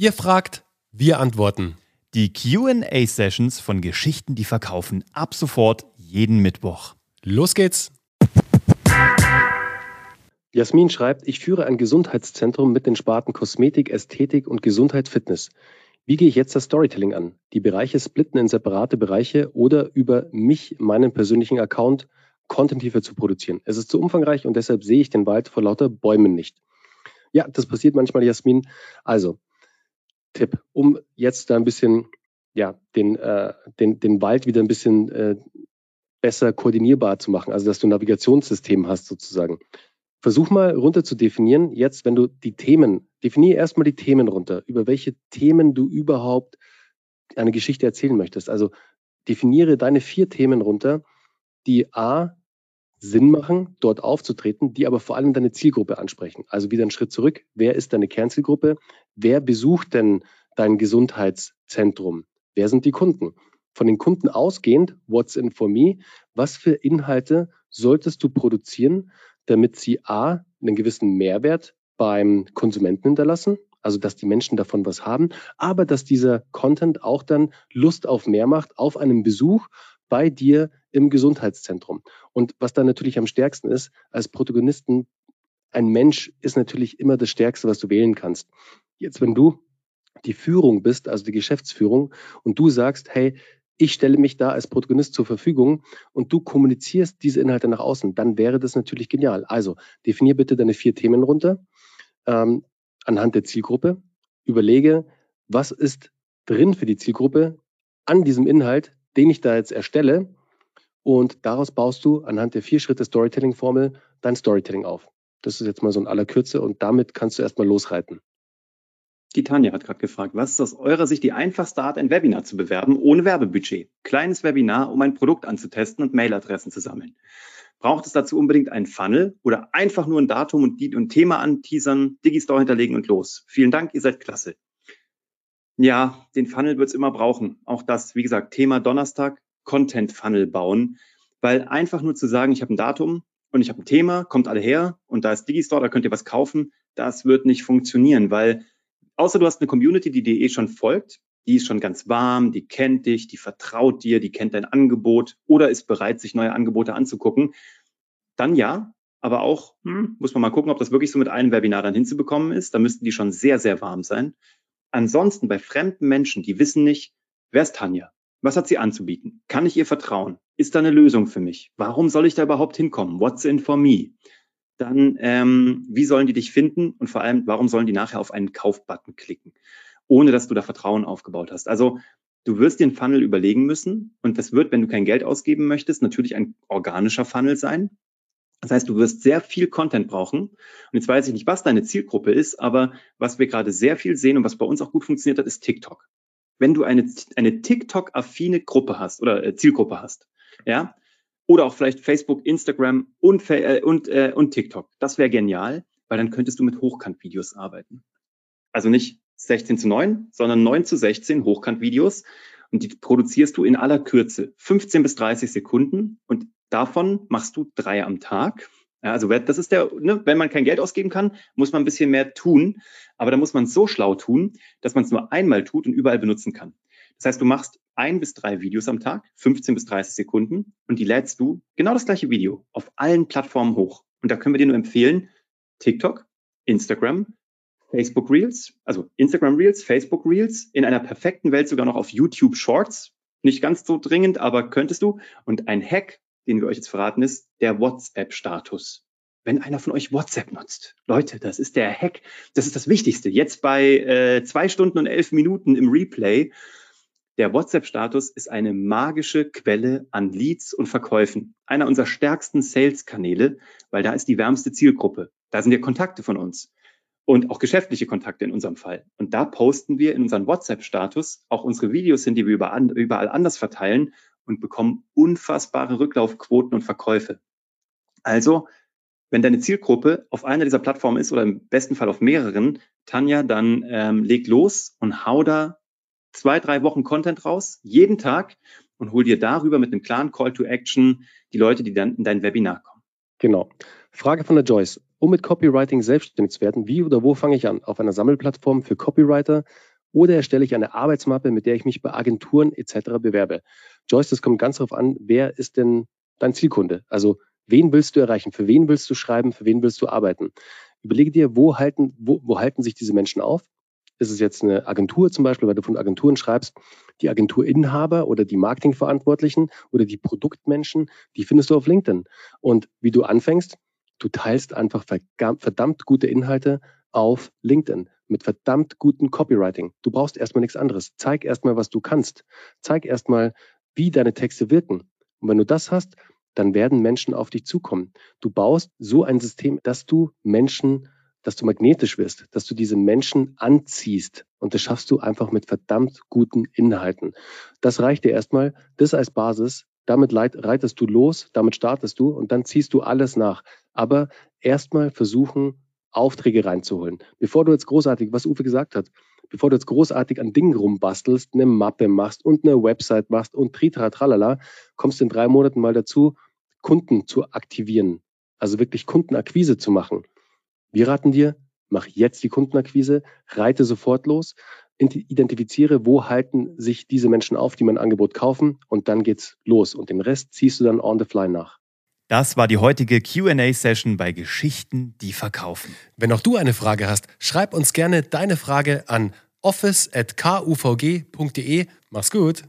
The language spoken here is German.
Ihr fragt, wir antworten. Die QA-Sessions von Geschichten, die verkaufen, ab sofort jeden Mittwoch. Los geht's! Jasmin schreibt, ich führe ein Gesundheitszentrum mit den Sparten Kosmetik, Ästhetik und Gesundheit, Fitness. Wie gehe ich jetzt das Storytelling an? Die Bereiche splitten in separate Bereiche oder über mich, meinen persönlichen Account, Content hierfür zu produzieren. Es ist zu umfangreich und deshalb sehe ich den Wald vor lauter Bäumen nicht. Ja, das passiert manchmal, Jasmin. Also, Tipp, um jetzt da ein bisschen, ja, den, äh, den, den Wald wieder ein bisschen äh, besser koordinierbar zu machen, also dass du ein Navigationssystem hast sozusagen. Versuch mal runter zu definieren, jetzt, wenn du die Themen, definiere erstmal die Themen runter, über welche Themen du überhaupt eine Geschichte erzählen möchtest. Also definiere deine vier Themen runter, die A, Sinn machen, dort aufzutreten, die aber vor allem deine Zielgruppe ansprechen. Also wieder einen Schritt zurück. Wer ist deine Kernzielgruppe? Wer besucht denn dein Gesundheitszentrum? Wer sind die Kunden? Von den Kunden ausgehend, what's in for me? Was für Inhalte solltest du produzieren, damit sie A, einen gewissen Mehrwert beim Konsumenten hinterlassen, also dass die Menschen davon was haben, aber dass dieser Content auch dann Lust auf mehr macht, auf einen Besuch bei dir im Gesundheitszentrum. Und was da natürlich am stärksten ist, als Protagonisten, ein Mensch ist natürlich immer das Stärkste, was du wählen kannst. Jetzt, wenn du die Führung bist, also die Geschäftsführung, und du sagst, hey, ich stelle mich da als Protagonist zur Verfügung und du kommunizierst diese Inhalte nach außen, dann wäre das natürlich genial. Also definier bitte deine vier Themen runter ähm, anhand der Zielgruppe. Überlege, was ist drin für die Zielgruppe an diesem Inhalt, den ich da jetzt erstelle. Und daraus baust du anhand der vier Schritte Storytelling-Formel dein Storytelling auf. Das ist jetzt mal so in aller Kürze und damit kannst du erstmal losreiten. Die Tanja hat gerade gefragt, was ist aus eurer Sicht die einfachste Art, ein Webinar zu bewerben ohne Werbebudget? Kleines Webinar, um ein Produkt anzutesten und Mailadressen zu sammeln. Braucht es dazu unbedingt einen Funnel oder einfach nur ein Datum und, ein Thema anteasern, Digistore hinterlegen und los? Vielen Dank, ihr seid klasse. Ja, den Funnel wird es immer brauchen. Auch das, wie gesagt, Thema Donnerstag, Content-Funnel bauen. Weil einfach nur zu sagen, ich habe ein Datum und ich habe ein Thema, kommt alle her und da ist Digistore, da könnt ihr was kaufen, das wird nicht funktionieren, weil außer du hast eine Community, die dir eh schon folgt, die ist schon ganz warm, die kennt dich, die vertraut dir, die kennt dein Angebot oder ist bereit, sich neue Angebote anzugucken, dann ja, aber auch hm, muss man mal gucken, ob das wirklich so mit einem Webinar dann hinzubekommen ist. Da müssten die schon sehr, sehr warm sein. Ansonsten bei fremden Menschen, die wissen nicht, wer ist Tanja? Was hat sie anzubieten? Kann ich ihr vertrauen? Ist da eine Lösung für mich? Warum soll ich da überhaupt hinkommen? What's in for me? Dann, ähm, wie sollen die dich finden? Und vor allem, warum sollen die nachher auf einen Kaufbutton klicken? Ohne dass du da Vertrauen aufgebaut hast. Also, du wirst den Funnel überlegen müssen. Und das wird, wenn du kein Geld ausgeben möchtest, natürlich ein organischer Funnel sein. Das heißt, du wirst sehr viel Content brauchen. Und jetzt weiß ich nicht, was deine Zielgruppe ist, aber was wir gerade sehr viel sehen und was bei uns auch gut funktioniert hat, ist TikTok. Wenn du eine, eine TikTok-affine Gruppe hast oder äh, Zielgruppe hast, ja, oder auch vielleicht Facebook, Instagram und, äh, und, äh, und TikTok, das wäre genial, weil dann könntest du mit Hochkant-Videos arbeiten. Also nicht 16 zu 9, sondern 9 zu 16 Hochkant-Videos und die produzierst du in aller Kürze, 15 bis 30 Sekunden und Davon machst du drei am Tag. Ja, also das ist der, ne, wenn man kein Geld ausgeben kann, muss man ein bisschen mehr tun. Aber da muss man so schlau tun, dass man es nur einmal tut und überall benutzen kann. Das heißt, du machst ein bis drei Videos am Tag, 15 bis 30 Sekunden, und die lädst du genau das gleiche Video auf allen Plattformen hoch. Und da können wir dir nur empfehlen, TikTok, Instagram, Facebook Reels, also Instagram Reels, Facebook Reels, in einer perfekten Welt sogar noch auf YouTube Shorts. Nicht ganz so dringend, aber könntest du. Und ein Hack, den wir euch jetzt verraten, ist der WhatsApp-Status. Wenn einer von euch WhatsApp nutzt, Leute, das ist der Hack, das ist das Wichtigste. Jetzt bei äh, zwei Stunden und elf Minuten im Replay. Der WhatsApp-Status ist eine magische Quelle an Leads und Verkäufen. Einer unserer stärksten Sales-Kanäle, weil da ist die wärmste Zielgruppe. Da sind ja Kontakte von uns und auch geschäftliche Kontakte in unserem Fall. Und da posten wir in unseren WhatsApp-Status auch unsere Videos hin, die wir überall anders verteilen und bekommen unfassbare Rücklaufquoten und Verkäufe. Also, wenn deine Zielgruppe auf einer dieser Plattformen ist oder im besten Fall auf mehreren, Tanja, dann ähm, leg los und hau da zwei, drei Wochen Content raus, jeden Tag und hol dir darüber mit einem klaren Call to Action die Leute, die dann in dein Webinar kommen. Genau. Frage von der Joyce. Um mit Copywriting selbstständig zu werden, wie oder wo fange ich an? Auf einer Sammelplattform für Copywriter, Oder erstelle ich eine Arbeitsmappe, mit der ich mich bei Agenturen etc. bewerbe? Joyce, das kommt ganz darauf an, wer ist denn dein Zielkunde? Also wen willst du erreichen? Für wen willst du schreiben? Für wen willst du arbeiten? Überlege dir, wo halten, wo, wo halten sich diese Menschen auf? Ist es jetzt eine Agentur zum Beispiel, weil du von Agenturen schreibst, die Agenturinhaber oder die Marketingverantwortlichen oder die Produktmenschen, die findest du auf LinkedIn. Und wie du anfängst, du teilst einfach verdammt gute Inhalte auf LinkedIn mit verdammt gutem Copywriting. Du brauchst erstmal nichts anderes. Zeig erstmal, was du kannst. Zeig erstmal, wie deine Texte wirken. Und wenn du das hast, dann werden Menschen auf dich zukommen. Du baust so ein System, dass du Menschen dass du magnetisch wirst, dass du diese Menschen anziehst. Und das schaffst du einfach mit verdammt guten Inhalten. Das reicht dir erstmal, das als Basis. Damit reitest du los, damit startest du und dann ziehst du alles nach. Aber erstmal versuchen, Aufträge reinzuholen. Bevor du jetzt großartig, was Uwe gesagt hat, bevor du jetzt großartig an Dingen rumbastelst, eine Mappe machst und eine Website machst und tritra tralala, kommst in drei Monaten mal dazu, Kunden zu aktivieren. Also wirklich Kundenakquise zu machen. Wir raten dir, mach jetzt die Kundenakquise, reite sofort los, identifiziere, wo halten sich diese Menschen auf, die mein Angebot kaufen und dann geht's los und den Rest ziehst du dann on the fly nach. Das war die heutige QA-Session bei Geschichten, die verkaufen. Wenn auch du eine Frage hast, schreib uns gerne deine Frage an office.kuvg.de. Mach's gut.